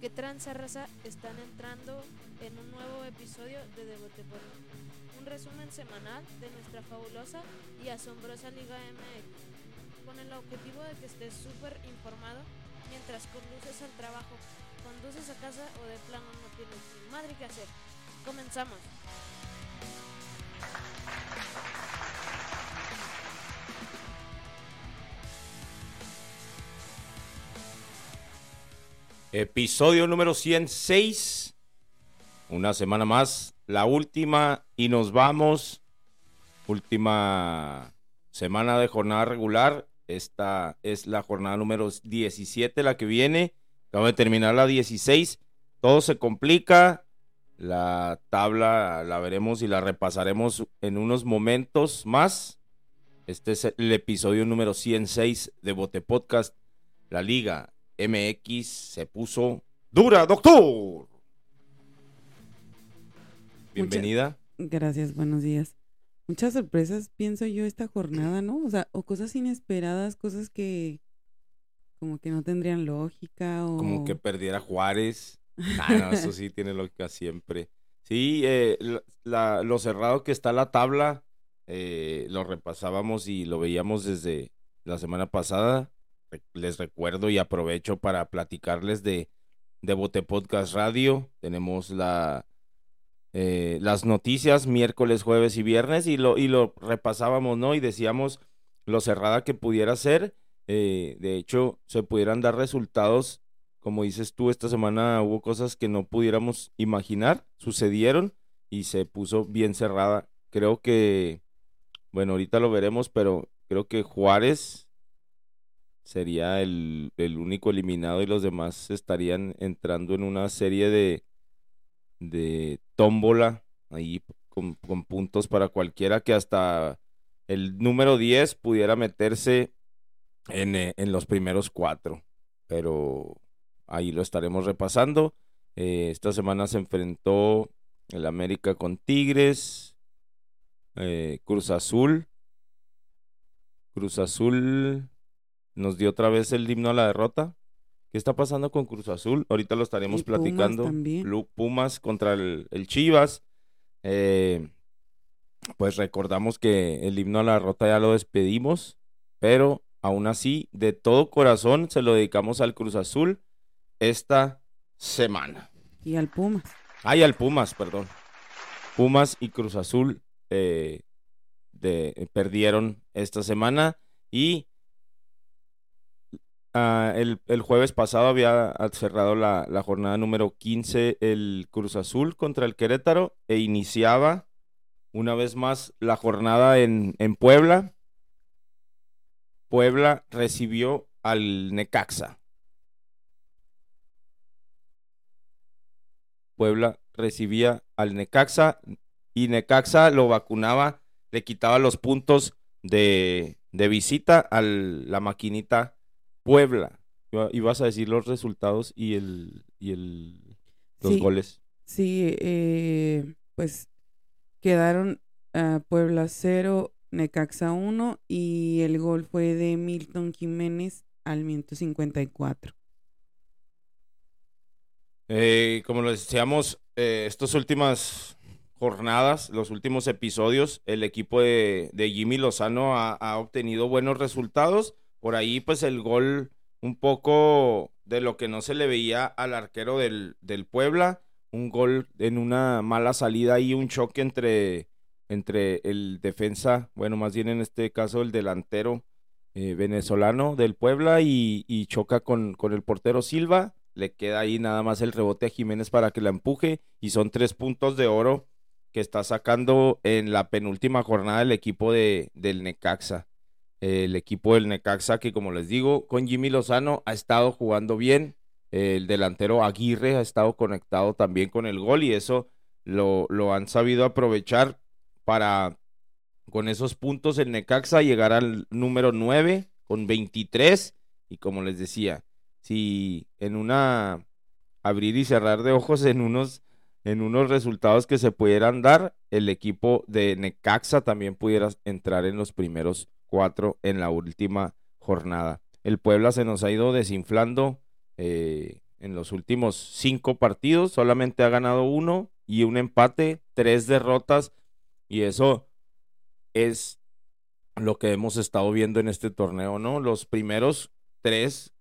¿Qué tranza raza? Están entrando en un nuevo episodio de Debote por Un resumen semanal de nuestra fabulosa y asombrosa Liga MX. Con el objetivo de que estés súper informado mientras conduces al trabajo, conduces a casa o de plano no tienes ni madre que hacer. Comenzamos. Episodio número 106. Una semana más, la última y nos vamos. Última semana de jornada regular. Esta es la jornada número 17, la que viene. Acabo de terminar la 16. Todo se complica. La tabla la veremos y la repasaremos en unos momentos más. Este es el episodio número 106 de Bote Podcast. La liga MX se puso dura, doctor. Bienvenida. Gracias, buenos días. Muchas sorpresas, pienso yo, esta jornada, ¿no? O sea, o cosas inesperadas, cosas que como que no tendrían lógica o... Como que perdiera Juárez. Ah, no, eso sí tiene lógica siempre. Sí, eh, la, lo cerrado que está la tabla, eh, lo repasábamos y lo veíamos desde la semana pasada les recuerdo y aprovecho para platicarles de, de Bote Podcast Radio. Tenemos la, eh, las noticias miércoles, jueves y viernes y lo, y lo repasábamos, ¿no? Y decíamos lo cerrada que pudiera ser. Eh, de hecho, se pudieran dar resultados, como dices tú, esta semana hubo cosas que no pudiéramos imaginar, sucedieron y se puso bien cerrada. Creo que, bueno, ahorita lo veremos, pero creo que Juárez sería el, único eliminado y los demás estarían entrando en una serie de, de tómbola ahí con, puntos para cualquiera que hasta el número 10 pudiera meterse en, eh, en los primeros cuatro. Pero ahí lo estaremos repasando. Eh, esta semana se enfrentó el América con Tigres, eh, Cruz Azul. Cruz Azul nos dio otra vez el himno a la derrota. ¿Qué está pasando con Cruz Azul? Ahorita lo estaremos platicando. Pumas, contra el, Chivas. Eh, pues recordamos que el himno a la derrota ya lo despedimos, pero aún así, de todo corazón, se lo dedicamos al Cruz Azul esta semana. Y al Pumas. Ah, y al Pumas, perdón. Pumas y Cruz Azul eh, de, perdieron esta semana y Ah, el, jueves pasado había cerrado la, jornada número 15 el Cruz Azul contra el Querétaro e iniciaba una vez más la jornada en, en Puebla. Puebla recibió al Necaxa. Puebla recibía al Necaxa y Necaxa lo vacunaba, le quitaba los puntos de, de visita a la maquinita Puebla. Y vas a decir los resultados y el, y el los goles. Sí, eh, pues quedaron a Puebla 0, Necaxa 1 y el gol fue de Milton Jiménez al minuto 54. Eh, como lo decíamos, eh, estas últimas jornadas, los últimos episodios, el equipo de, Jimmy Lozano ha, obtenido buenos resultados por ahí pues el gol un poco de lo que no se le veía al arquero del, del Puebla, un gol en una mala salida y un choque entre, entre el defensa, bueno, más bien en este caso el delantero eh, venezolano del Puebla y, choca con, con el portero Silva, le queda ahí nada más el rebote a Jiménez para que la empuje y son tres puntos de oro que está sacando en la penúltima jornada el equipo de, del Necaxa el equipo del Necaxa, que como les digo, con Jimmy Lozano ha estado jugando bien. El delantero Aguirre ha estado conectado también con el gol y eso lo, han sabido aprovechar para con esos puntos el Necaxa llegar al número 9 con 23 y como les decía, si en una abrir y cerrar de ojos en unos en unos resultados que se pudieran dar, el equipo de Necaxa también pudiera entrar en los primeros cuatro en la última jornada. El Puebla se nos ha ido desinflando, eh, en los últimos cinco partidos, solamente ha ganado uno y un empate, tres derrotas, y eso es lo que hemos estado viendo en este torneo, ¿no? Los primeros tres,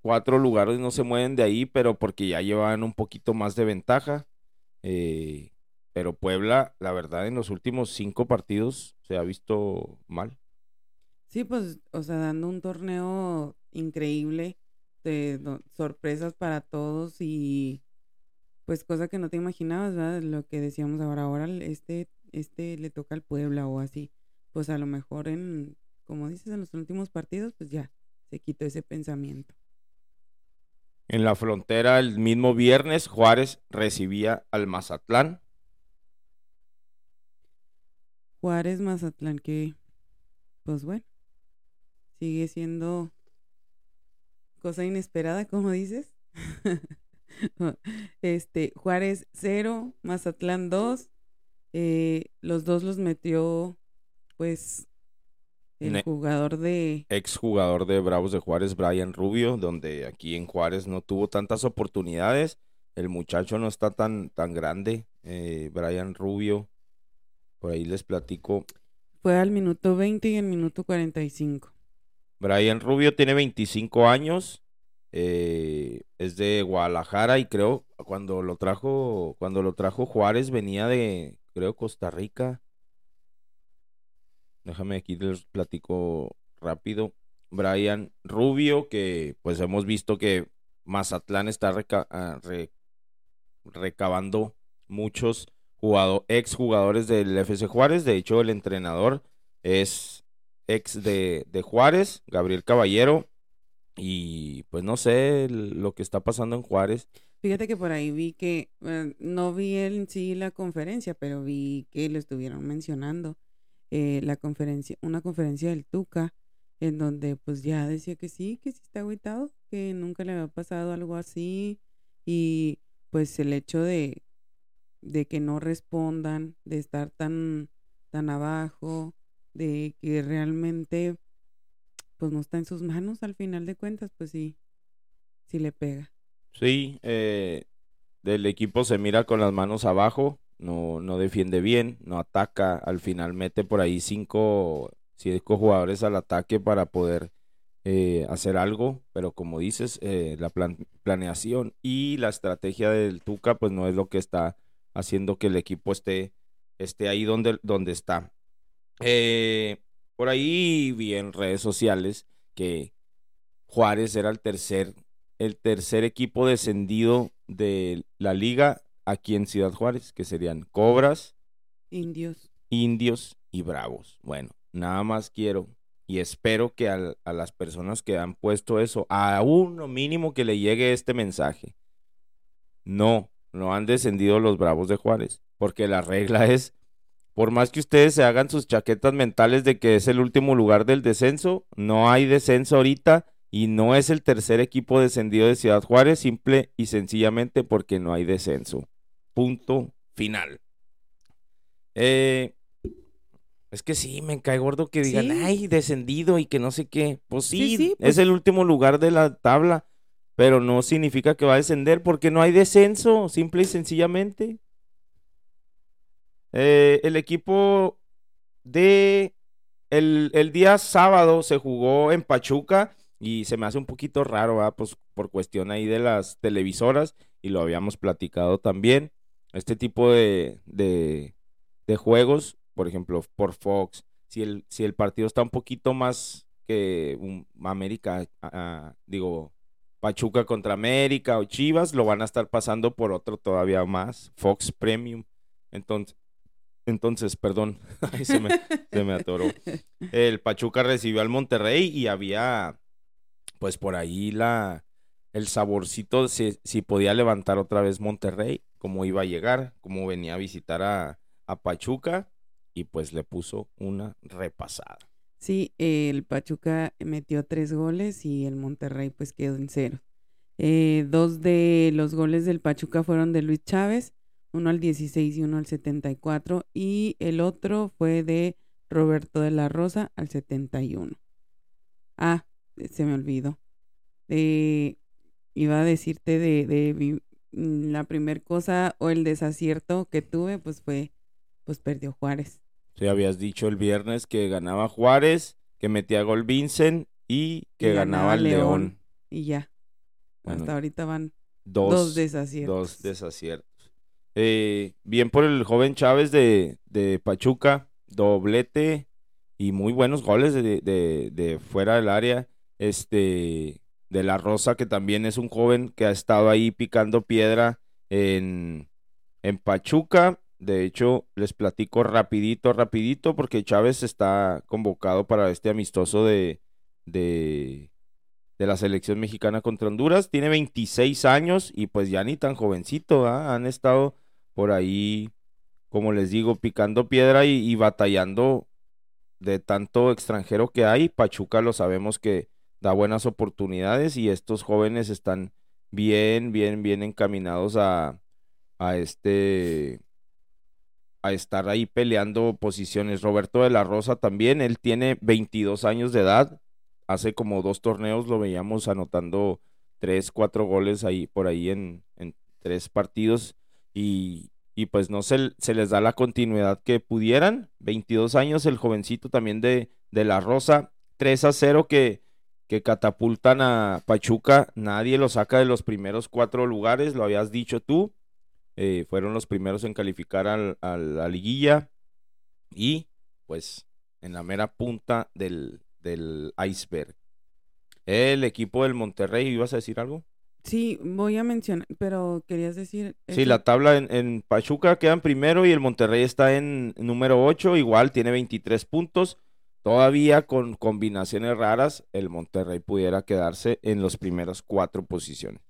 cuatro lugares no se mueven de ahí, pero porque ya llevan un poquito más de ventaja. Eh, pero Puebla, la verdad, en los últimos cinco partidos se ha visto mal. Sí, pues, o sea, dando un torneo increíble, de sorpresas para todos y pues cosa que no te imaginabas, ¿verdad? Lo que decíamos ahora, ahora este, este le toca al Puebla o así. Pues a lo mejor en, como dices, en los últimos partidos, pues ya se quitó ese pensamiento. En la frontera, el mismo viernes, Juárez recibía al Mazatlán. Juárez, Mazatlán, que, pues bueno, sigue siendo cosa inesperada, como dices. este, Juárez 0, Mazatlán 2. Eh, los dos los metió, pues, el jugador de... Ex jugador de Bravos de Juárez, Brian Rubio, donde aquí en Juárez no tuvo tantas oportunidades. El muchacho no está tan, tan grande, eh, Brian Rubio. Por ahí les platico. Fue al minuto 20 y al minuto 45. Brian Rubio tiene 25 años, eh, es de Guadalajara y creo cuando lo trajo cuando lo trajo Juárez venía de creo Costa Rica. Déjame aquí les platico rápido. Brian Rubio que pues hemos visto que Mazatlán está ah, recabando muchos ex jugadores del FC Juárez. De hecho, el entrenador es ex de, Juárez, Gabriel Caballero. Y pues no sé lo que está pasando en Juárez. Fíjate que por ahí vi que, eh, no vi en sí la conferencia, pero vi que lo estuvieron mencionando. Eh, la conferencia, una conferencia del Tuca, en donde pues ya decía que sí, que sí está agüitado, que nunca le había pasado algo así. Y pues el hecho de, de que no respondan, de estar tan, tan abajo, de que realmente pues no está en sus manos al final de cuentas, pues sí, sí le pega. Sí, eh, del equipo se mira con las manos abajo, no, no defiende bien, no ataca, al final mete por ahí cinco, cinco jugadores al ataque para poder eh, hacer algo, pero como dices, eh, la planeación y la estrategia del Tuca pues no es lo que está haciendo que el equipo esté, esté ahí donde, donde está. Eh, por ahí vi en redes sociales que Juárez era el tercer, el tercer equipo descendido de la liga aquí en Ciudad Juárez, que serían Cobras, Indios, Indios y Bravos. Bueno, nada más quiero y espero que a las personas que han puesto eso, a uno mínimo que le llegue este mensaje. No, no han descendido los Bravos de Juárez, porque la regla es por más que ustedes se hagan sus chaquetas mentales de que es el último lugar del descenso, no hay descenso ahorita y no es el tercer equipo descendido de Ciudad Juárez, simple y sencillamente porque no hay descenso. Punto final. Eh, es que sí, me cae gordo que digan, ay, descendido y que no sé qué. Pues sí, es pues el último lugar de la tabla, pero no significa que va a descender porque no hay descenso, simple y sencillamente. Eh, el equipo de el, día sábado se jugó en Pachuca y se me hace un poquito raro, pues por cuestión ahí de las televisoras y lo habíamos platicado también. Este tipo de, de, juegos, por ejemplo, por Fox, si el, si el partido está un poquito más que un, América, digo, Pachuca contra América o Chivas, lo van a estar pasando por otro todavía más, Fox Premium. Entonces, entonces, perdón, se, me, atoró. El Pachuca recibió al Monterrey y había, pues por ahí la, el saborcito si, si podía levantar otra vez Monterrey, cómo iba a llegar, cómo venía a visitar a, a Pachuca y pues le puso una repasada. Sí, el Pachuca metió tres goles y el Monterrey pues quedó en cero. Eh, dos de los goles del Pachuca fueron de Luis Chávez uno al 16 y uno al 74, y el otro fue de Roberto de la Rosa al 71. Ah, se me olvidó. Eh, iba a decirte de, de mm, la primer cosa o el desacierto que tuve, pues fue, pues perdió Juárez. Sí, habías dicho el viernes que ganaba Juárez, que metía gol Vincent y que Y ganaba ganaba León. León. Y ya. Bueno, Hasta ahorita van Dos, dos, desaciertos. dos desaciertos. Eh, bien por el joven Chávez de, de Pachuca, doblete y muy buenos goles de, de- fuera del área. Este, de la Rosa, que también es un joven que ha estado ahí picando piedra en, en Pachuca. De hecho, les platico rapidito, rapidito, porque Chávez está convocado para este amistoso de, de, de la selección mexicana contra Honduras. Tiene 26 años y pues ya ni tan jovencito, ¿ah? Han estado por ahí, como les digo, picando piedra y, batallando de tanto extranjero que hay. Pachuca lo sabemos que da buenas oportunidades y estos jóvenes están bien, bien, bien encaminados a, a este a estar ahí peleando posiciones. Roberto de la Rosa también, él tiene 22 años de edad. Hace como dos torneos lo veíamos anotando tres, cuatro goles ahí por ahí en, en tres partidos y, pues no se, se les da la continuidad que pudieran. 22 años el jovencito también de, de la Rosa, 3 a 0 que, que catapultan a Pachuca. Nadie lo saca de los primeros cuatro lugares, lo habías dicho tú. Eh, fueron los primeros en calificar al- a la liguilla y pues en la mera punta del, del iceberg. El equipo del Monterrey, ¿ibas a decir algo? Sí, voy a mencionar, pero querías decir... Sí, la tabla en, en Pachuca quedan primero y el Monterrey está en número 8, igual tiene 23 puntos. Todavía con combinaciones raras, el Monterrey pudiera quedarse en los primeros cuatro posiciones.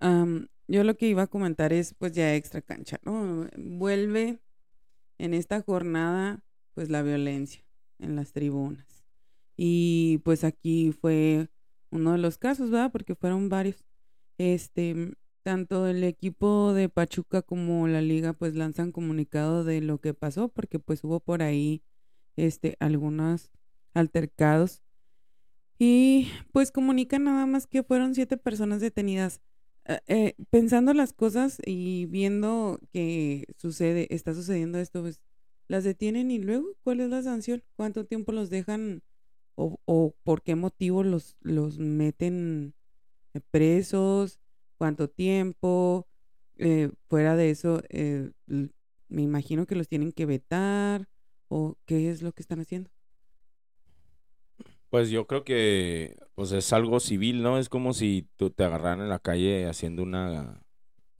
Am, yo lo que iba a comentar es pues ya extra cancha, ¿no? Vuelve en esta jornada pues la violencia en las tribunas. Y pues aquí fue uno de los casos, ¿verdad? Porque fueron varios. Este, tanto el equipo de Pachuca como la liga pues lanzan comunicado de lo que pasó porque pues hubo por ahí este algunos altercados y pues comunican nada más que fueron siete personas detenidas eh, eh, pensando las cosas y viendo que sucede, está sucediendo esto, pues las detienen y luego, ¿cuál es la sanción? ¿Cuánto tiempo los dejan o, o por qué motivo los, los meten presos? ¿Cuánto tiempo? Eh, fuera de eso, eh, me imagino que los tienen que vetar o qué es lo que están haciendo. Pues yo creo que pues es algo civil, ¿no? Es como si tú te agarraran en la calle haciendo una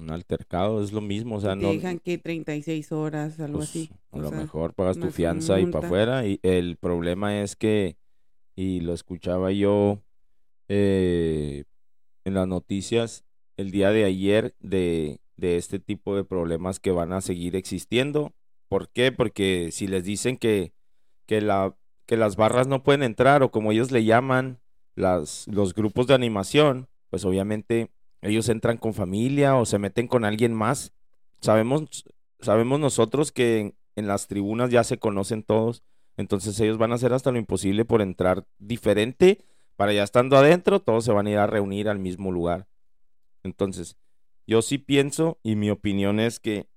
un altercado, es lo mismo, o sea, te no dejan que 36 horas, algo pues, así. a o lo sea, mejor pagas tu fianza y para afuera y el problema es que y lo escuchaba yo eh, en las noticias el día de ayer de, de este tipo de problemas que van a seguir existiendo. ¿Por qué? Porque si les dicen que, que, la, que las barras no pueden entrar o como ellos le llaman las, los grupos de animación, pues obviamente ellos entran con familia o se meten con alguien más. Sabemos, sabemos nosotros que en, en las tribunas ya se conocen todos, entonces ellos van a hacer hasta lo imposible por entrar diferente para ya estando adentro, todos se van a ir a reunir al mismo lugar. Entonces, yo sí pienso y mi opinión es que,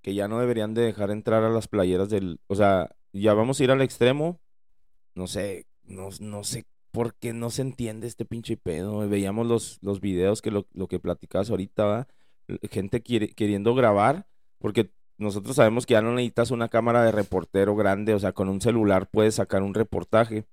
que ya no deberían de dejar entrar a las playeras del, o sea, ya vamos a ir al extremo, no sé, no, no sé por qué no se entiende este pinche pedo. Veíamos los, los videos que lo, lo que platicabas ahorita, ¿va? gente quiere- queriendo grabar, porque nosotros sabemos que ya no necesitas una cámara de reportero grande, o sea, con un celular puedes sacar un reportaje.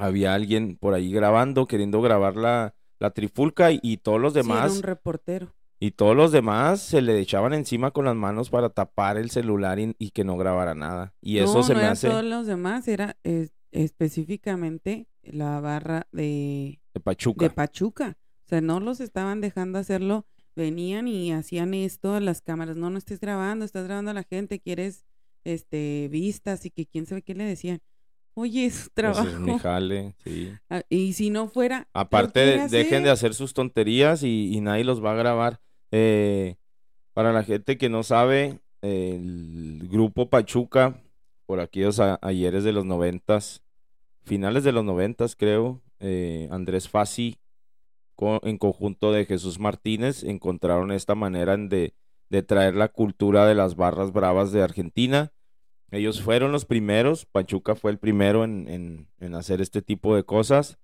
Había alguien por ahí grabando, queriendo grabar la, la trifulca y, y todos los Sí, era demás, un reportero. y todos los demás se le echaban encima con las manos para tapar el celular y, y que no grabara nada. Y eso no, se no me hace todos los demás, era es- específicamente la barra de, de Pachuca. de Pachuca. O sea, no los estaban dejando hacerlo, venían y hacían esto a las cámaras. No, no estés grabando, estás grabando a la gente, quieres este vistas y que quién sabe qué le decían. Oye, es su Pues trabajo. es mi jale, sí. Ah, Y si no fuera. Aparte, de- dejen de hacer. sus tonterías y, y nadie los va a grabar. Eh, para la gente que no sabe, el grupo Pachuca, por aquellos a- ayeres de los noventas, finales de los noventas creo, eh, Andrés Fassi en conjunto de Jesús Martínez, encontraron esta manera de, de traer la cultura de las barras bravas de Argentina. Ellos fueron los primeros, Pachuca fue el primero en, en, hacer este tipo de cosas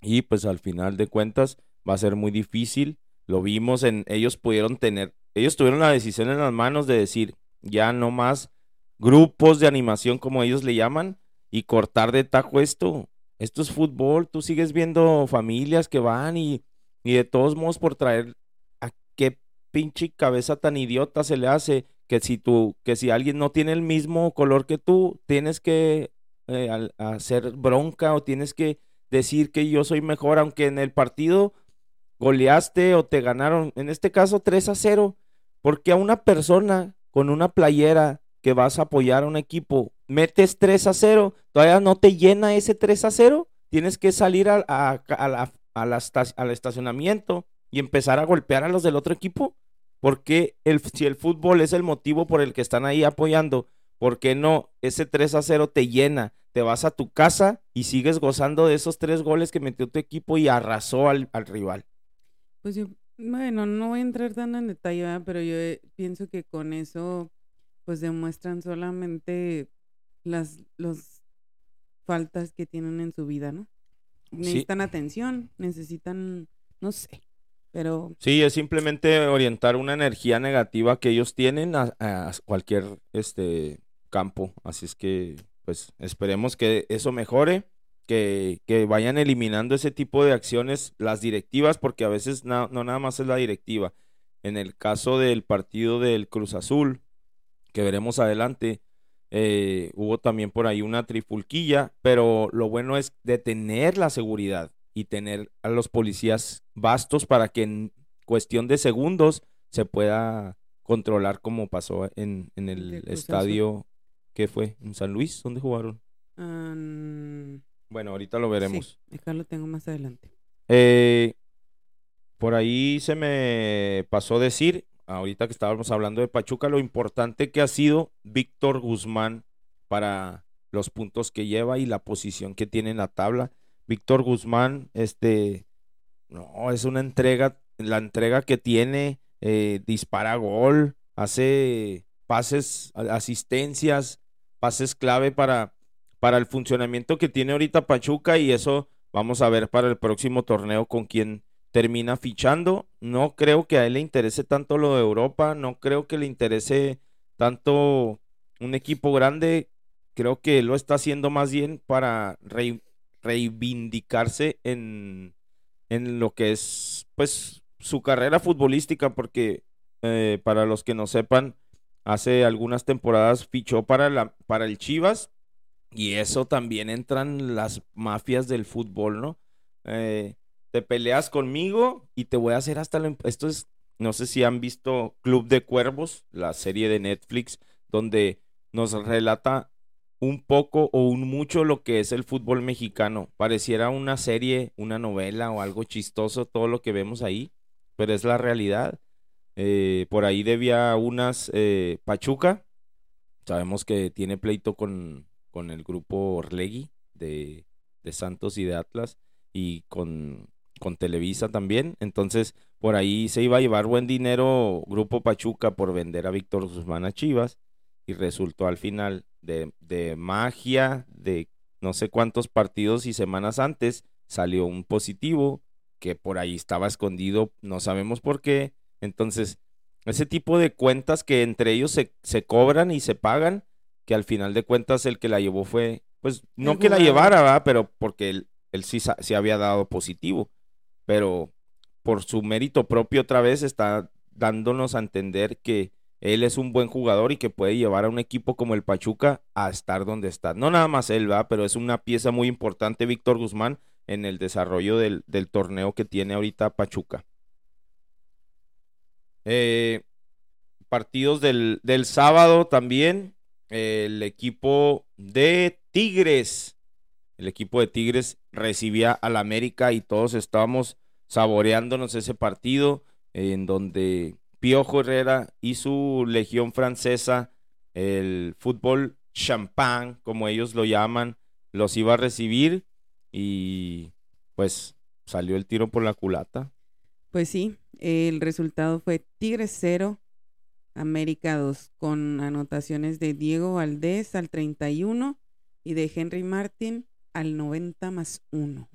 y pues al final de cuentas va a ser muy difícil. Lo vimos en, ellos pudieron tener, ellos tuvieron la decisión en las manos de decir, ya no más grupos de animación como ellos le llaman y cortar de tajo esto. Esto es fútbol, tú sigues viendo familias que van y, y de todos modos por traer a qué pinche cabeza tan idiota se le hace que si tú, que si alguien no tiene el mismo color que tú, tienes que eh, hacer bronca o tienes que decir que yo soy mejor, aunque en el partido goleaste o te ganaron, en este caso 3 a 0, porque a una persona con una playera que vas a apoyar a un equipo, metes 3 a 0, todavía no te llena ese 3 a 0, tienes que salir a, a, al estacionamiento y empezar a golpear a los del otro equipo. Porque el, si el fútbol es el motivo por el que están ahí apoyando, ¿por qué no ese 3 a 0 te llena? Te vas a tu casa y sigues gozando de esos tres goles que metió tu equipo y arrasó al, al rival. Pues yo, bueno, no voy a entrar tan en detalle, pero yo eh, pienso que con eso pues demuestran solamente las los faltas que tienen en su vida, ¿no? Necesitan atención, necesitan, no sé, pero... Sí, es simplemente orientar una energía negativa que ellos tienen a, cualquier este campo, así es que pues esperemos que eso mejore que, vayan eliminando ese tipo de acciones las directivas, porque a veces no, nada más es la directiva. En el caso del partido del Cruz Azul, que veremos adelante, eh, hubo también por ahí una trifulquilla, pero lo bueno es detener la seguridad y tener a los policías bastos para que en cuestión de segundos se pueda controlar como pasó en, el estadio que fue en San Luis, ¿dónde jugaron? Bueno, ahorita lo veremos. Sí, acá lo tengo más adelante. Eh, por ahí se me pasó decir, ahorita que estábamos hablando de Pachuca, lo importante que ha sido Víctor Guzmán para los puntos que lleva y la posición que tiene en la tabla. Víctor Guzmán, este, no, es una entrega, la entrega que tiene, eh, dispara gol, hace pases, asistencias, pases clave para para el funcionamiento que tiene ahorita Pachuca y eso vamos a ver para el próximo torneo con quién termina fichando. No creo que a él le interese tanto lo de Europa, no creo que le interese tanto un equipo grande. Creo que lo está haciendo más bien para reivindicarse en, en, lo que es pues su carrera futbolística, porque eh, para los que no sepan, hace algunas temporadas fichó para, la, para el Chivas y eso también entran las mafias del fútbol, ¿no? Eh, te peleas conmigo y te voy a hacer hasta lo... Esto es, no sé si han visto Club de Cuervos, la serie de Netflix, donde nos relata un poco o un mucho lo que es el fútbol mexicano. Pareciera una serie, una novela o algo chistoso todo lo que vemos ahí, pero es la realidad. Eh, por ahí debía unas eh, Pachuca. Sabemos que tiene pleito con, con el grupo Orlegui de, Santos y de Atlas y con, con Televisa también. Entonces, por ahí se iba a llevar buen dinero Grupo Pachuca por vender a Víctor Guzmán a Chivas y resultó al final de, de magia, de no sé cuántos partidos y semanas antes, salió un positivo que por ahí estaba escondido, no sabemos por qué. Entonces, ese tipo de cuentas que entre ellos se, se cobran y se pagan, que al final de cuentas el que la llevó fue, pues no que la llevara, ¿verdad? pero porque él, él sí se había dado positivo, pero por su mérito propio otra vez está dándonos a entender que él es un buen jugador y que puede llevar a un equipo como el Pachuca a estar donde está. No nada más él, va, pero es una pieza muy importante, Víctor Guzmán, en el desarrollo del, torneo que tiene ahorita Pachuca. Eh, partidos del, del sábado también el equipo de Tigres. El equipo de Tigres recibía al América y todos estábamos saboreándonos ese partido en donde Piojo Herrera y su legión francesa, el fútbol champán, como ellos lo llaman, los iba a recibir y pues salió el tiro por la culata. Pues sí, el resultado fue Tigres 0, América 2, con anotaciones de Diego Valdés al 31 y de Henry Martin al 90 más 1.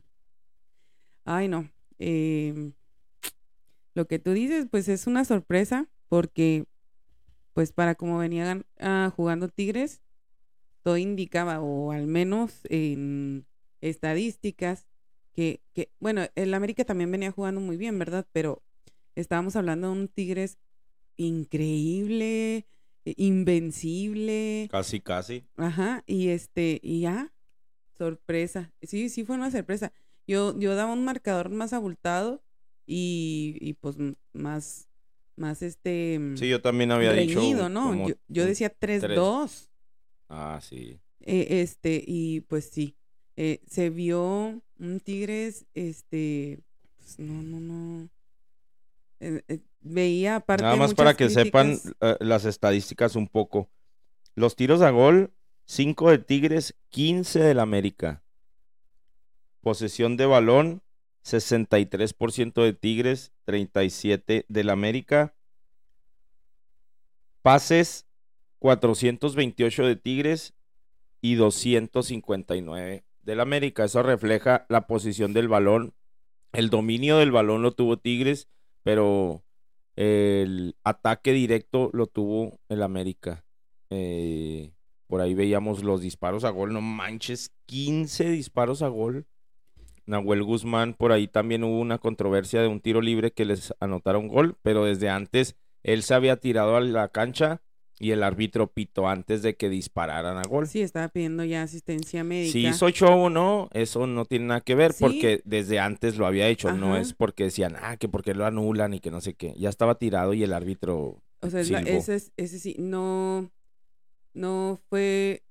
Ay, no. em, lo que tú dices, pues es una sorpresa porque, pues para como venían ah, jugando Tigres, todo indicaba, o al menos en estadísticas, que, que, bueno, el América también venía jugando muy bien, ¿verdad? Pero estábamos hablando de un Tigres increíble, eh, invencible, Casi, casi. Ajá, y este, y ya, sorpresa. Sí, sí fue una sorpresa. Yo, yo daba un marcador más abultado y, y pues más, más este mm, Sí, yo también había dicho. reñido, ¿no? como Yo, yo decía 3-2. Ah, sí. eh, este, y pues sí, eh, se vio un Tigres, este, pues no, no, no. eh, eh, veía aparte Nada más para que muchas sepan críticas. eh, las estadísticas un poco. Los tiros a gol, 5 de Tigres, 15 del América. Posesión de balón, 63% de Tigres, 37 del América. Pases, 428 de Tigres y 259 del América. Eso refleja la posición del balón. El dominio del balón lo tuvo Tigres, pero el ataque directo lo tuvo el América. Eh, por ahí veíamos los disparos a gol. No manches, 15 disparos a gol. Nahuel Guzmán, por ahí también hubo una controversia de un tiro libre que les anotaron gol, pero desde antes él se había tirado a la cancha y el árbitro pitó antes de que dispararan a gol. Sí, estaba pidiendo ya asistencia médica. Si hizo show o no, eso no tiene nada que ver Sí. porque desde antes lo había hecho, no es porque decían, ah, que porque lo anulan y que no sé qué. Ya estaba tirado y el árbitro O sea, silbó. ese, es- ese sí, no, no fue,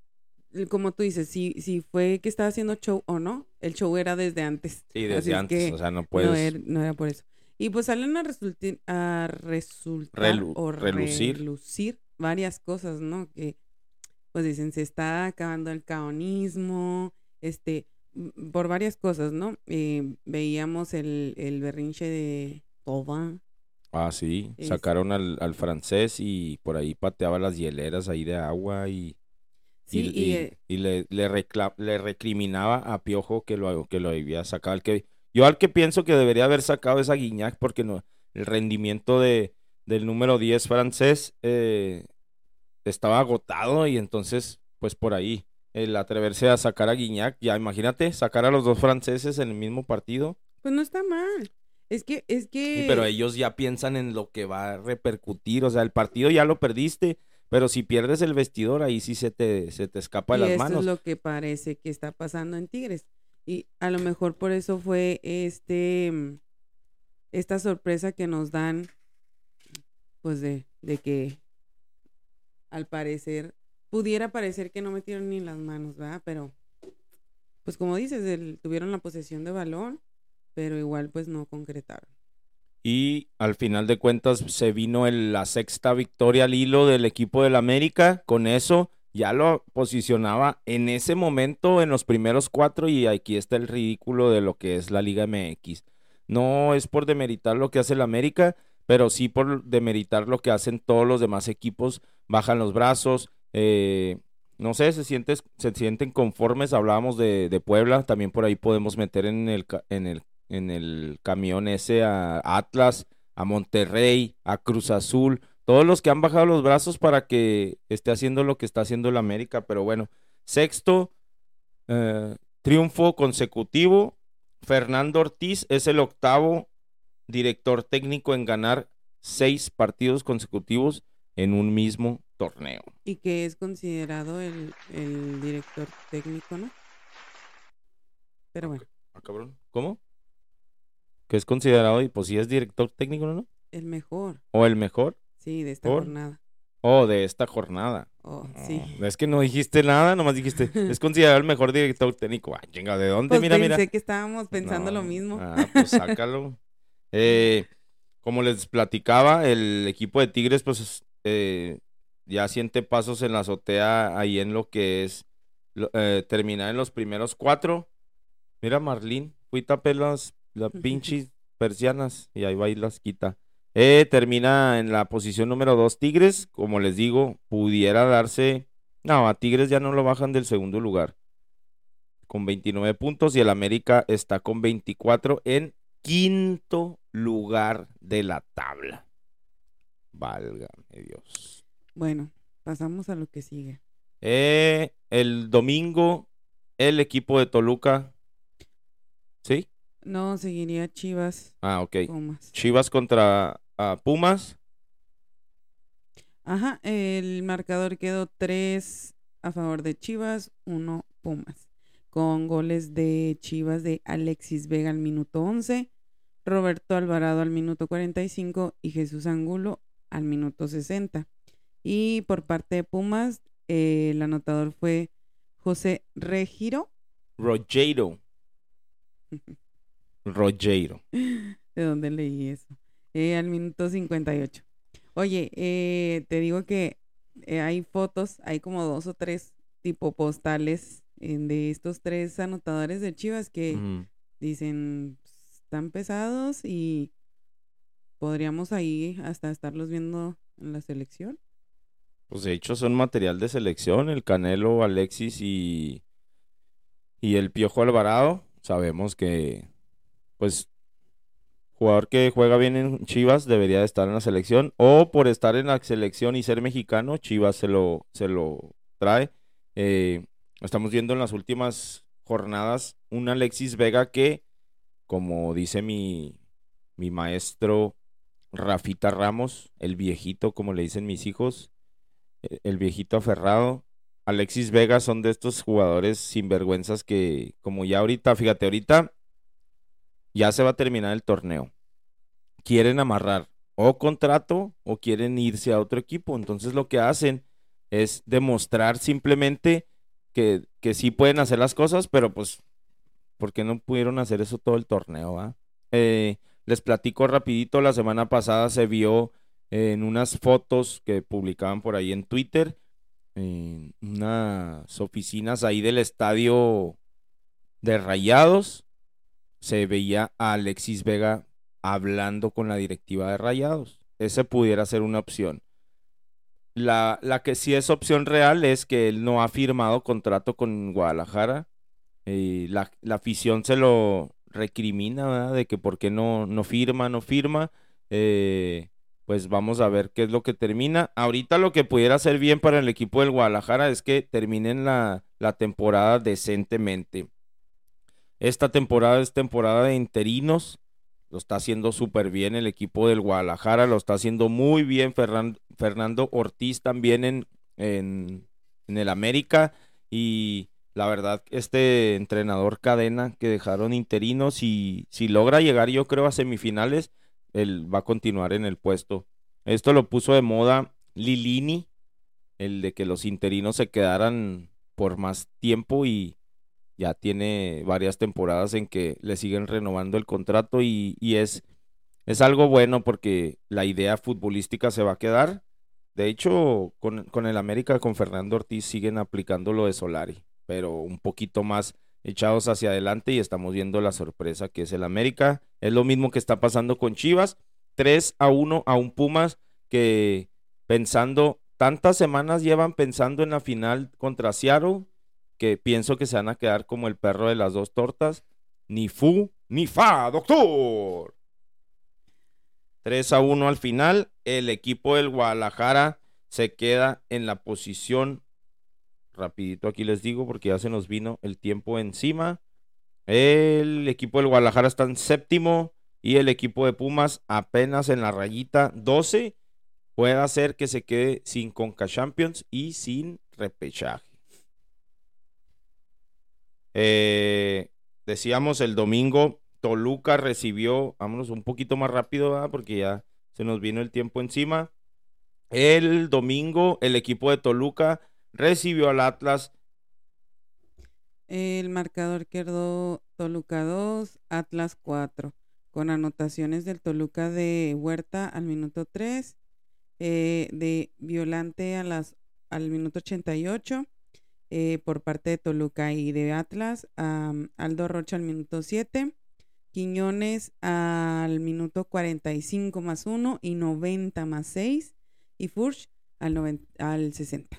como tú dices, si, si fue que estaba haciendo show o no, el show era desde antes. Sí, desde es antes, o sea, no no, puedes. era, no era por eso. Y pues salen a, resulti- a resultar Relu- o relucir. relucir varias cosas, ¿no? Que pues dicen, se está acabando el caonismo, este, por varias cosas, ¿no? Eh, veíamos el, el berrinche de Tobán. Ah, sí, sacaron al, al francés y por ahí pateaba las hieleras ahí de agua y, Sí, y, y, eh, le, le, recla- le recriminaba a Piojo que lo, que lo había sacado. El que, yo al que pienso que debería haber sacado es a Guiñac porque no, el rendimiento de, del número 10 francés eh, estaba agotado y entonces, pues por ahí, el atreverse a sacar a Guiñac, ya imagínate, sacar a los dos franceses en el mismo partido. pues no está mal. Es que, es Sí, que... pero ellos ya piensan en lo que va a repercutir. O sea, el partido ya lo perdiste, pero si pierdes el vestidor, ahí sí se te, se te escapa de Y las manos. es lo que parece que está pasando en Tigres. Y a lo mejor por eso fue este mm, esta sorpresa que nos dan, pues de, de que al parecer, pudiera parecer que no metieron ni las manos, ¿verdad? Pero, pues como dices, el- tuvieron la posesión de balón, pero igual pues no concretaron. Y al final de cuentas se vino el- la sexta victoria al hilo del equipo del América. Con eso ya lo posicionaba en ese momento en los primeros cuatro y aquí está el ridículo de lo que es la Liga MX. No es por demeritar lo que hace el América, pero sí por demeritar lo que hacen todos los demás equipos. Bajan los brazos, eh, no sé, se, sientes, se sienten conformes. Hablábamos de, de Puebla, también por ahí podemos meter en el, en el, en el camión ese a Atlas, a Monterrey, a Cruz Azul, todos los que han bajado los brazos para que esté haciendo lo que está haciendo el América. Pero bueno, sexto, eh, triunfo consecutivo. Fernando Ortiz es el octavo director técnico en ganar seis partidos consecutivos en un mismo torneo. Y que es considerado el, el director técnico, ¿no? Pero bueno, Ah, cabrón. ¿Cómo? Que es considerado, y pues sí es director técnico, ¿no? el mejor, O el mejor, sí, de esta ¿Por? jornada. o de esta jornada. Oh, sí. No, Es que no dijiste nada, nomás dijiste, es considerado el mejor director técnico. Ah, chinga, ¿de dónde? Pues mira, pensé mira. que estábamos pensando lo mismo. Ah, pues sácalo. Eh, como les platicaba, el equipo de Tigres, pues eh, ya siente pasos en la azotea ahí en lo que es eh, terminar en los primeros cuatro. Mira, Marlín, fui tapé las las pinches persianas y ahí va y las quita. Eh, termina en la posición número 2 Tigres, como les digo, pudiera darse... No, a Tigres ya no lo bajan del segundo lugar, con 29 puntos y el América está con 24 en quinto lugar de la tabla. Válgame Dios. Bueno, pasamos a lo que sigue. Eh, el domingo, el equipo de Toluca. ¿Sí? No, seguiría Chivas. Ah, ok. Pumas. Chivas contra ah, Pumas. Ajá, el marcador quedó 3 a favor de Chivas, 1 Pumas. Con goles de Chivas de Alexis Vega al minuto 11, Roberto Alvarado al minuto 45 y Jesús Angulo al minuto 60. Y por parte de Pumas, eh, el anotador fue José Regiro. Rogero. Rogero. ¿De dónde leí eso? Eh, al minuto 58. Oye, eh, te digo que eh, hay fotos, hay como dos o tres tipo postales de estos tres anotadores de Chivas que dicen están pesados y podríamos ahí hasta estarlos viendo en la selección. Pues de hecho son material de selección, el Canelo, Alexis y, y el Piojo Alvarado. Sabemos que, pues, jugador que juega bien en Chivas debería de estar en la selección. O por estar en la selección y ser mexicano, Chivas se lo, se lo trae. Eh, estamos viendo en las últimas jornadas un Alexis Vega que, como dice mi, mi maestro Rafita Ramos, el viejito, como le dicen mis hijos, eh, el viejito aferrado. Alexis Vega son de estos jugadores sinvergüenzas que, como ya ahorita, fíjate, ahorita ya se va a terminar el torneo. Quieren amarrar o contrato o quieren irse a otro equipo. Entonces lo que hacen es demostrar simplemente que, que sí pueden hacer las cosas, pero pues, ¿por qué no pudieron hacer eso todo el torneo? ah? Eh, les platico rapidito, la semana pasada se vio en unas fotos que publicaban por ahí en Twitter, en unas oficinas ahí del estadio de Rayados, se veía a Alexis Vega hablando con la directiva de Rayados. Ese pudiera ser una opción. La, la que sí es opción real es que él no ha firmado contrato con Guadalajara. Eh, la, la afición se lo recrimina, ¿verdad? De que por qué no, no firma, no firma. Eh, pues vamos a ver qué es lo que termina. Ahorita lo que pudiera ser bien para el equipo del Guadalajara es que terminen la, la temporada decentemente. Esta temporada es temporada de interinos. Lo está haciendo súper bien el equipo del Guadalajara. Lo está haciendo muy bien Fernando Ortiz también en, en, en el América. Y la verdad, este entrenador cadena que dejaron interinos y si logra llegar yo creo a semifinales, él va a continuar en el puesto. Esto lo puso de moda Lilini, el de que los interinos se quedaran por más tiempo y ya tiene varias temporadas en que le siguen renovando el contrato y, es, es algo bueno porque la idea futbolística se va a quedar. De hecho, con, con el América, con Fernando Ortiz, siguen aplicando lo de Solari, pero un poquito más echados hacia adelante y estamos viendo la sorpresa que es el América. Es lo mismo que está pasando con Chivas. 3 a 1 a un Pumas que pensando, tantas semanas llevan pensando en la final contra Seattle que pienso que se van a quedar como el perro de las dos tortas. Ni fu, ni fa, doctor. 3 a 1 al final. El equipo del Guadalajara se queda en la posición. Rapidito aquí les digo porque ya se nos vino el tiempo encima. El equipo del Guadalajara está en séptimo y el equipo de Pumas apenas en la rayita 12. Puede hacer que se quede sin Conca Champions y sin repechaje. Eh, decíamos el domingo, Toluca recibió, vámonos un poquito más rápido, porque ya se nos vino el tiempo encima. El domingo, el equipo de Toluca recibió al Atlas. El marcador quedó Toluca 2, Atlas 4, con anotaciones del Toluca de Huerta al minuto 3, eh, de Violante a las, al minuto 88, eh, por parte de Toluca y de Atlas, Aldo Rocha al minuto 7, Quiñones al minuto 45 más 1 y 90 más 6 y Furch al, al 60.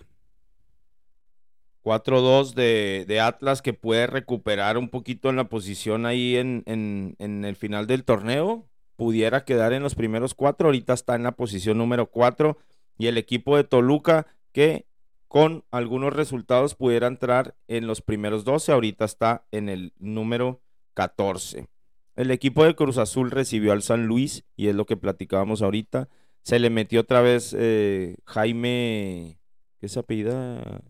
4-2 de, Atlas que puede recuperar un poquito en la posición ahí en, en- en el final del torneo. Pudiera quedar en los primeros cuatro. Ahorita está en la posición número 4. Y el equipo de Toluca que con algunos resultados pudiera entrar en los primeros 12. Ahorita está en el número 14. El equipo de Cruz Azul recibió al San Luis y es lo que platicábamos ahorita. Se le metió otra vez eh, Jaime, ¿qué se apellida?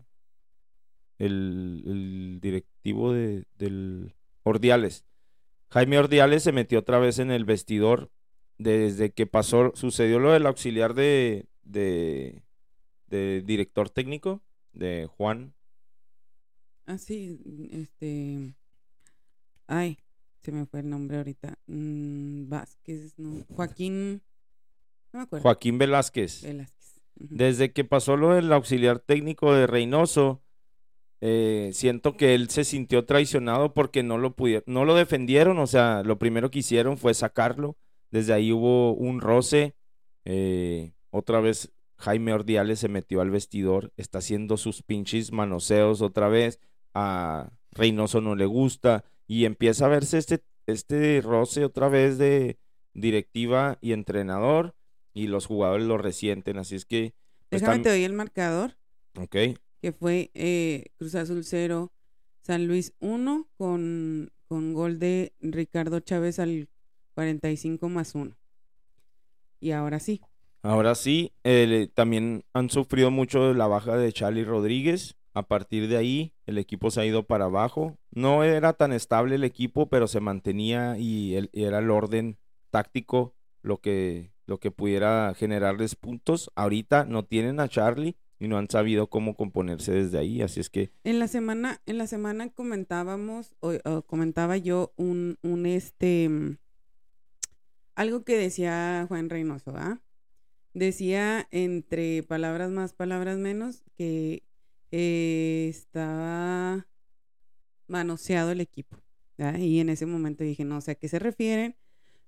El, el directivo de, del Ordiales. Jaime Ordiales se metió otra vez en el vestidor desde que pasó, sucedió lo del auxiliar de, de, de director técnico de Juan. Ah, sí, este. Ay, se me fue el nombre ahorita. Mm, Vázquez, no. Joaquín. No me acuerdo. Joaquín Velázquez. Desde que pasó lo del auxiliar técnico de Reynoso, eh, siento que él se sintió traicionado porque no lo pudieron, no lo defendieron, o sea, lo primero que hicieron fue sacarlo. Desde ahí hubo un roce. eh, otra vez Jaime Ordiales se metió al vestidor, está haciendo sus pinches manoseos otra vez. A Reynoso no le gusta y empieza a verse este, este roce otra vez de directiva y entrenador y los jugadores lo resienten. Así es que pues, Déjame te doy el marcador, Ok, que fue eh, Cruz Azul 0, San Luis 1, con, con gol de Ricardo Chávez al 45 más 1. Y ahora sí. Ahora sí, eh, también han sufrido mucho la baja de Charlie Rodríguez. A partir de ahí, el equipo se ha ido para abajo. No era tan estable el equipo, pero se mantenía y, era el orden táctico lo que, lo que pudiera generarles puntos. Ahorita no tienen a Charlie y no han sabido cómo componerse desde ahí. Así es que En la semana, en la semana comentábamos, o, o comentaba yo un, un este mm, algo que decía Juan Reynoso, ¿ah? Decía entre palabras más, palabras menos, que eh, estaba manoseado el equipo. Y en ese momento dije, no sé a qué se refieren.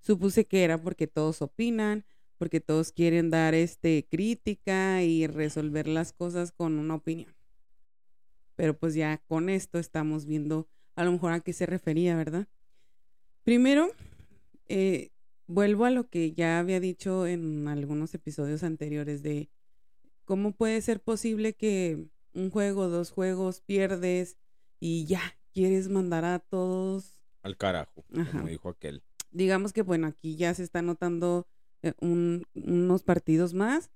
Supuse que era porque todos opinan, porque todos quieren dar este crítica y resolver las cosas con una opinión. Pero pues ya con esto estamos viendo a lo mejor a qué se refería, ¿verdad? Primero, eh, vuelvo a lo que ya había dicho en algunos episodios anteriores de cómo puede ser posible que un juego, dos juegos pierdes y ya quieres mandar a todos al carajo, Ajá. como dijo aquel. digamos que bueno, aquí ya se está notando eh, un- unos partidos más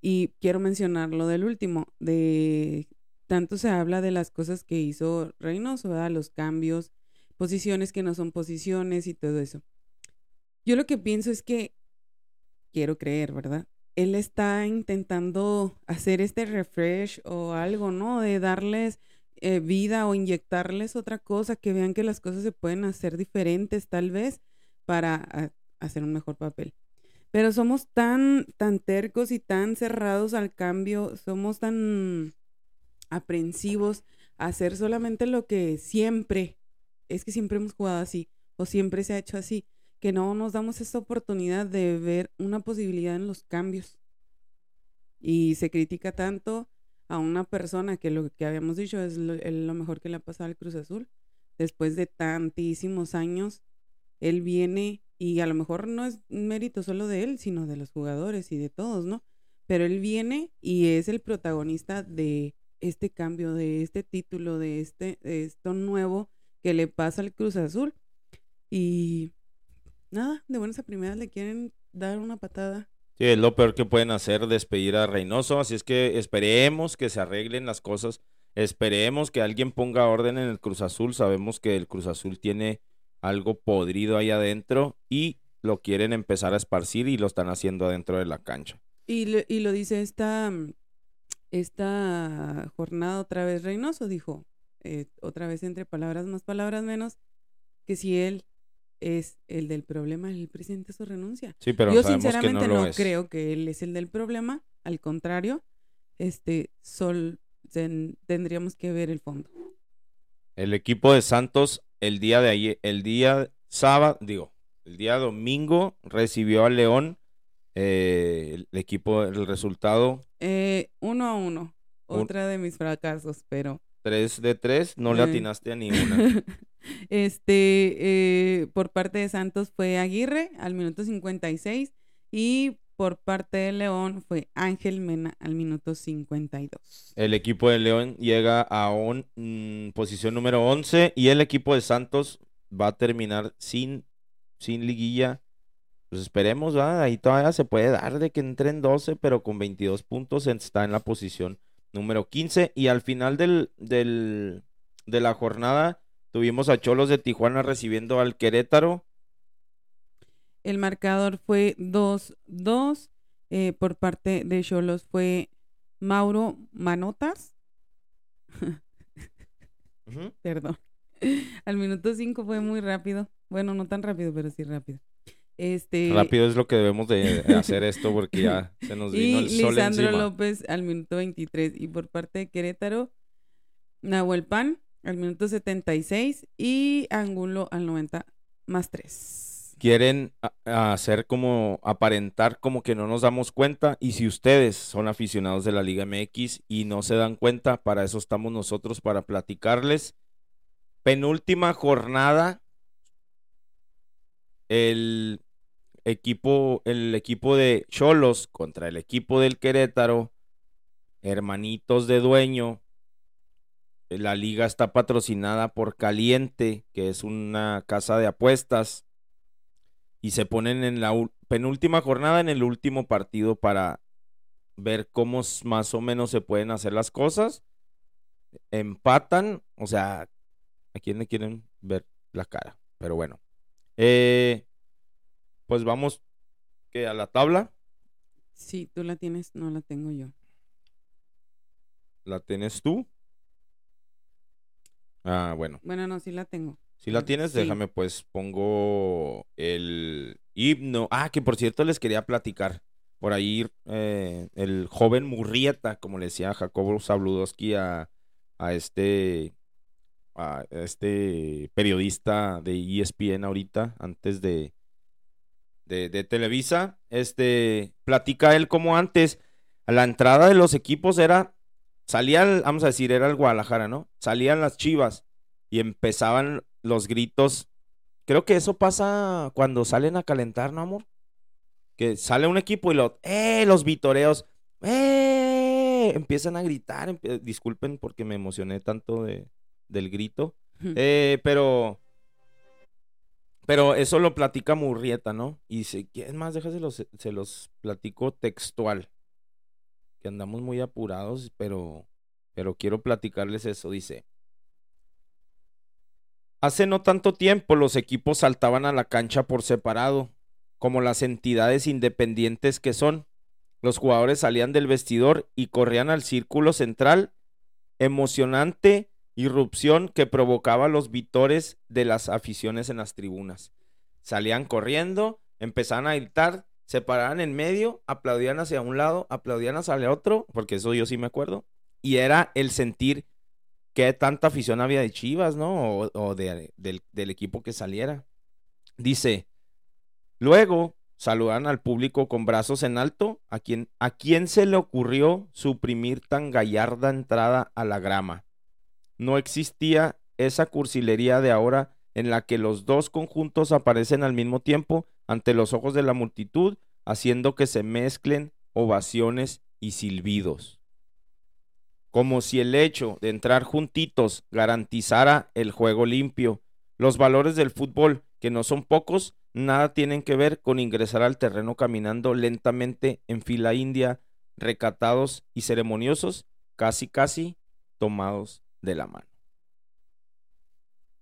y quiero mencionar lo del último, de tanto se habla de las cosas que hizo Reynoso, ¿verdad? Los cambios, posiciones que no son posiciones y todo eso. Yo lo que pienso es que quiero creer, ¿verdad? Él está intentando hacer este refresh o algo, ¿no? De darles eh, vida o inyectarles otra cosa, que vean que las cosas se pueden hacer diferentes tal vez para hacer un mejor papel. Pero somos tan, tan tercos y tan cerrados al cambio, somos tan aprensivos a hacer solamente lo que siempre, es que siempre hemos jugado así, o siempre se ha hecho así, que no nos damos esta oportunidad de ver una posibilidad en los cambios. Y se critica tanto a una persona que lo que habíamos dicho es lo, mejor que le ha pasado al Cruz Azul. Después de tantísimos años, él viene y a lo mejor no es mérito solo de él, sino de los jugadores y de todos, ¿no? Pero él viene y es el protagonista de este cambio, de este título, de este de esto nuevo que le pasa al Cruz Azul. Y nada, de buenas a primeras le quieren dar una patada. Sí, es lo peor que pueden hacer, despedir a Reynoso. Así es que esperemos que se arreglen las cosas. Esperemos que alguien ponga orden en el Cruz Azul. Sabemos que el Cruz Azul tiene algo podrido ahí adentro y lo quieren empezar a esparcir y lo están haciendo adentro de la cancha. Y, lo- y lo dice esta, esta jornada otra vez Reynoso, dijo, eh, otra vez entre palabras más, palabras menos, que si él es el del problema, el presidente su renuncia. Sí, pero Yo sinceramente no creo que él es el del problema, al contrario, este, sol, ten- tendríamos que ver el fondo. El equipo de Santos el día de ayer, el día sábado, digo, el día domingo recibió al León eh, el equipo, el resultado Eh, uno a uno. Un- Otra de mis fracasos, pero. 3 de 3, no le Eh. atinaste a ninguna. este, eh, por parte de Santos fue Aguirre al minuto 56 y por parte de León fue Ángel Mena al minuto 52. El equipo de León llega a on- mm, posición número 11 y el equipo de Santos va a terminar sin, sin liguilla. Pues esperemos, ahí todavía se puede dar de que entren 12, pero con 22 puntos está en la posición número 15. Y al final del, del, de la jornada tuvimos a Cholos de Tijuana recibiendo al Querétaro. El marcador fue 2-2. eh, por parte de Cholos fue Mauro Manotas. Perdón. Al minuto 5 fue muy rápido. Bueno, no tan rápido, pero sí rápido. Este, Rápido es lo que debemos de de hacer esto porque ya se nos vino Y el sol Lisandro encima. López al minuto 23. Y por parte de Querétaro, Nahuel Pan al minuto 76 y Angulo al 90 más 3. quieren hacer como aparentar como que no nos damos cuenta y si ustedes son aficionados de la Liga MX y no se dan cuenta, para eso estamos nosotros para platicarles. Penúltima jornada el equipo el equipo de Cholos contra el equipo del Querétaro, hermanitos de dueño. La liga está patrocinada por Caliente, que es una casa de apuestas y se ponen en la penúltima jornada en el último partido para ver cómo más o menos se pueden hacer las cosas. Empatan, o sea, a quién le quieren ver la cara, pero bueno. Eh, pues vamos que a la tabla, Sí, tú la tienes, no la tengo yo. la tienes tú. Ah, bueno. Bueno, no, sí la tengo. Si la tienes, sí. déjame pues pongo el himno. Ah, que por cierto les quería platicar. Por ahí eh, el joven Murrieta, como le decía Jacobo Zabludowski a, a este a este periodista de ESPN ahorita, antes de, de, de Televisa, este platica él como antes, a la entrada de los equipos era, salían, vamos a decir, era el Guadalajara, ¿no? Salían las chivas y empezaban los gritos. Creo que eso pasa cuando salen a calentar, ¿no, amor? Que sale un equipo y lo, ¡eh! Los vitoreos, ¡eh! Empiezan a gritar. empe- disculpen porque me emocioné tanto de, del grito. Eh, pero. Pero eso lo platica Murrieta, ¿no? Y si quieren más, déjase se los platico textual. Que andamos muy apurados, pero. Pero quiero platicarles eso. Dice. Hace no tanto tiempo los equipos saltaban a la cancha por separado, como las entidades independientes que son. Los jugadores salían del vestidor y corrían al círculo central, emocionante irrupción que provocaba los vitores de las aficiones en las tribunas. Salían corriendo, empezaban a gritar, se paraban en medio, aplaudían hacia un lado, aplaudían hacia el otro, porque eso yo sí me acuerdo, y era el sentir qué tanta afición había de Chivas, ¿no? O, o de- del, del equipo que saliera. Dice, luego saludan al público con brazos en alto, a quien, a quién se le ocurrió suprimir tan gallarda entrada a la grama. No existía esa cursilería de ahora en la que los dos conjuntos aparecen al mismo tiempo ante los ojos de la multitud, haciendo que se mezclen ovaciones y silbidos. Como si el hecho de entrar juntitos garantizara el juego limpio. Los valores del fútbol, que no son pocos, nada tienen que ver con ingresar al terreno caminando lentamente en fila india, recatados y ceremoniosos, casi casi tomados de la mano.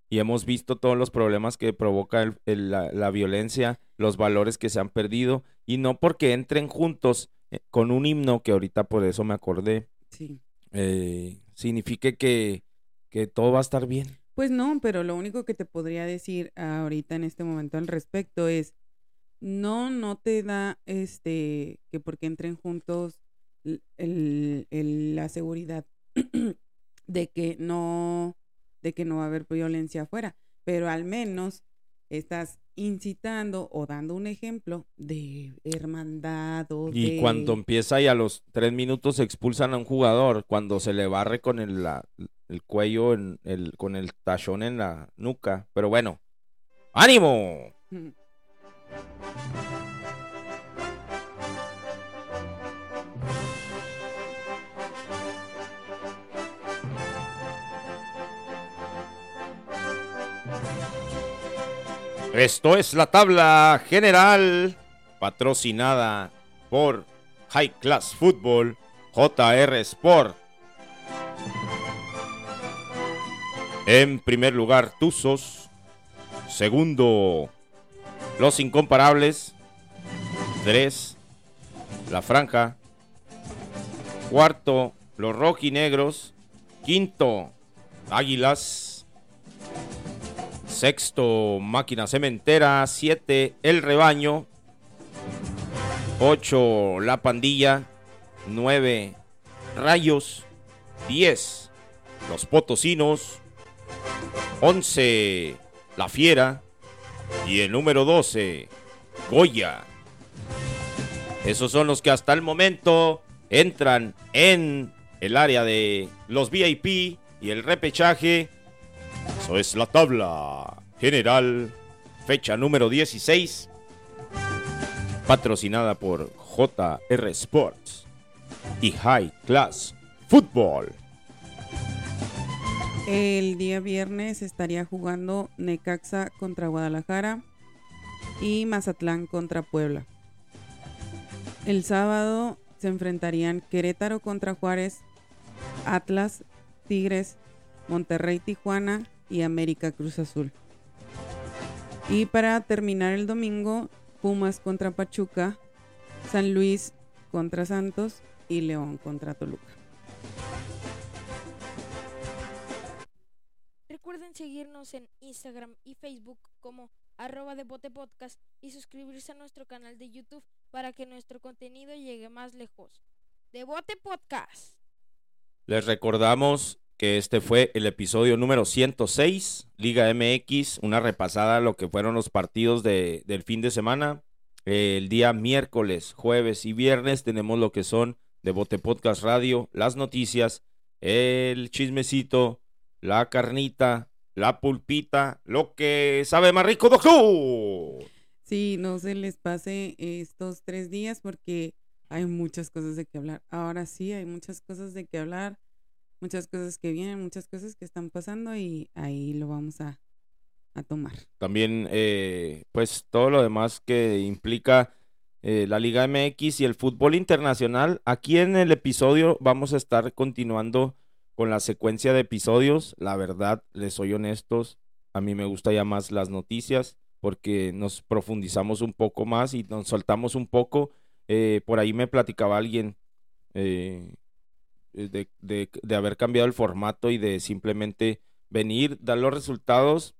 Y hemos visto todos los problemas que provoca el- el- la, la violencia, los valores que se han perdido, y no porque entren juntos eh, con un himno, que ahorita por eso me acordé, Sí. eh, signifique que, que todo va a estar bien. Pues no, pero lo único que te podría decir ahorita en este momento al respecto es, no, no te da este, que porque entren juntos el- la seguridad de que no, de que no va a haber violencia afuera, pero al menos estás incitando o dando un ejemplo de hermandad o Y de... cuando empieza y a los tres minutos expulsan a un jugador, cuando se le barre con el, la- el cuello, en el, con el tachón en la nuca. Pero bueno, ¡ánimo! Esto es la tabla general patrocinada por High Class Football JR Sport. En primer lugar, Tuzos. Segundo, Los Incomparables. Tres, La Franja. Cuarto, Los Rojinegros. Quinto, Águilas. Sexto, Máquina Cementera. Siete, El Rebaño. Ocho, La Pandilla. Nueve, Rayos. Diez, Los Potosinos. 11, La Fiera. Y el número 12, Goya. Esos son los que hasta el momento entran en el área de los VIP y el repechaje. Eso es la tabla general, fecha número 16, patrocinada por JR Sports y High Class Football. El día viernes estaría jugando Necaxa contra Guadalajara y Mazatlán contra Puebla. El sábado se enfrentarían Querétaro contra Juárez, Atlas, Tigres, Monterrey, Tijuana y América Cruz Azul. Y para terminar el domingo, Pumas contra Pachuca, San Luis contra Santos y León contra Toluca. Recuerden seguirnos en Instagram y Facebook como arroba de Bote Podcast y suscribirse a nuestro canal de YouTube para que nuestro contenido llegue más lejos. De Bote Podcast. Les recordamos que este fue el episodio número 106, Liga MX, una repasada a lo que fueron los partidos de- del fin de semana. El día miércoles, jueves y viernes tenemos lo que son de Bote Podcast Radio, las noticias, el chismecito, la carnita, la pulpita, lo que sabe más rico, doctor. Sí, no se les pase estos tres días porque hay muchas cosas de que hablar. Ahora sí, hay muchas cosas de que hablar, muchas cosas que vienen, muchas cosas que están pasando y ahí lo vamos a, a tomar. También, eh, pues todo lo demás que implica eh, la Liga MX y el fútbol internacional. Aquí en el episodio vamos a estar continuando con la secuencia de episodios. La verdad, les soy honestos, a mí me gusta ya más las noticias porque nos profundizamos un poco más y nos soltamos un poco. Eh, por ahí me platicaba alguien eh, de, de- de haber cambiado el formato y de simplemente venir, dar los resultados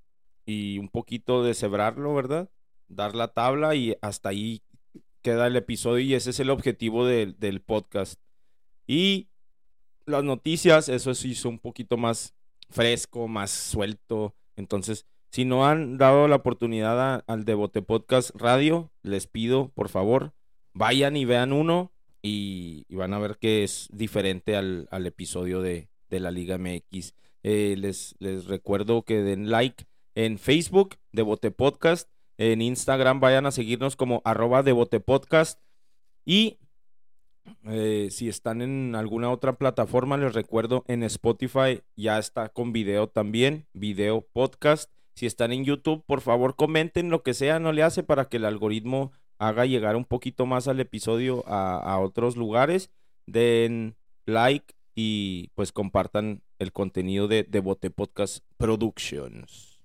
y un poquito deshebrarlo, ¿verdad? Dar la tabla y hasta ahí queda el episodio y ese es el objetivo del, del podcast. Y las noticias, eso sí hizo un poquito más fresco, más suelto. Entonces, si no han dado la oportunidad al Devote Podcast Radio, les pido, por favor, vayan y vean uno y, van a ver que es diferente al, episodio de, la Liga MX. Eh, les, recuerdo que den like en Facebook, Devote Podcast. En Instagram vayan a seguirnos como arroba Podcast. Y eh, si están en alguna otra plataforma, les recuerdo en Spotify ya está con video también, video podcast. Si están en YouTube, por favor comenten lo que sea, no le hace para que el algoritmo haga llegar un poquito más al episodio a, a otros lugares. Den like y pues compartan el contenido de Devote Podcast Productions.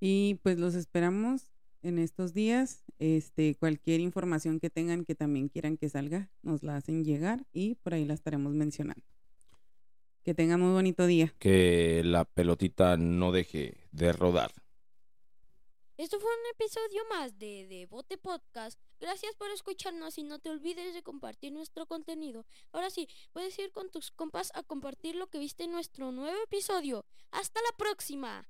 Y pues los esperamos en estos días. Este, cualquier información que tengan que también quieran que salga, nos la hacen llegar y por ahí la estaremos mencionando. Que tengan muy bonito día. Que la pelotita no deje de rodar. Esto fue un episodio más de Devote Podcast. Gracias por escucharnos y no te olvides de compartir nuestro contenido. Ahora sí, puedes ir con tus compas a compartir lo que viste en nuestro nuevo episodio. ¡Hasta la próxima!